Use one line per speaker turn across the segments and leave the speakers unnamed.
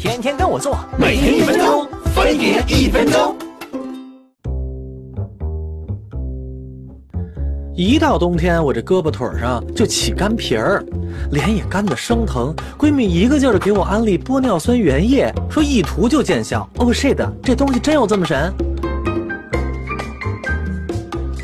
天天跟我做，
每天一分钟，分别一分钟。
一到冬天，我这胳膊腿上就起干皮儿，脸也干得生疼。闺蜜一个劲儿的给我安利玻尿酸原液，说一涂就见效。Oh，shit，这东西真有这么神？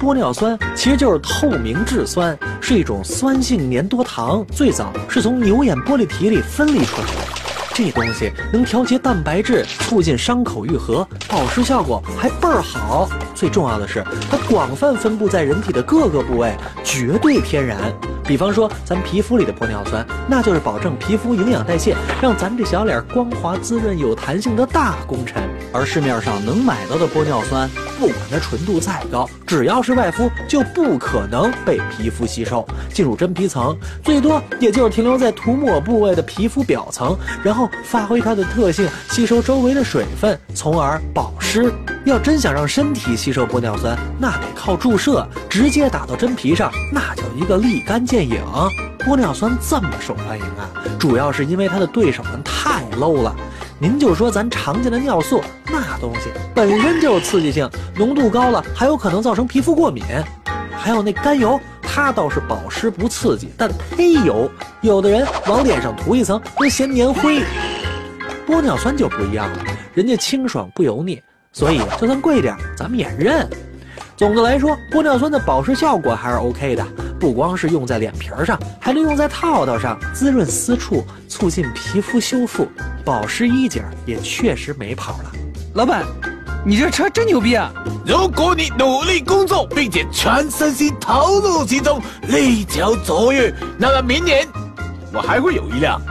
玻尿酸其实就是透明质酸，是一种酸性粘多糖，最早是从牛眼玻璃体里分离出来的。这东西能调节蛋白质，促进伤口愈合，保湿效果还倍儿好。最重要的是，它广泛分布在人体的各个部位，绝对天然。比方说，咱皮肤里的玻尿酸，那就是保证皮肤营养代谢，让咱这小脸光滑滋润、有弹性的大功臣。而市面上能买到的玻尿酸，不管它纯度再高，只要是外敷，就不可能被皮肤吸收，进入真皮层，最多也就是停留在涂抹部位的皮肤表层，然后。发挥它的特性，吸收周围的水分，从而保湿。要真想让身体吸收玻尿酸，那得靠注射，直接打到真皮上，那叫一个立竿见影。玻尿酸这么受欢迎啊，主要是因为它的对手们太 low 了。您就说咱常见的尿素，那东西本身就有刺激性，浓度高了还有可能造成皮肤过敏。还有那甘油。它倒是保湿不刺激，但忒油，有的人往脸上涂一层都嫌粘灰。玻尿酸就不一样了，人家清爽不油腻，所以就算贵点，咱们也认。总的来说，玻尿酸的保湿效果还是 OK 的，不光是用在脸皮上，还能用在套套上，滋润私处，促进皮肤修复，保时衣襟也确实没跑了。
老板。你这车真牛逼啊！
如果你努力工作，并且全身心投入其中，力求卓越，那么明年我还会有一辆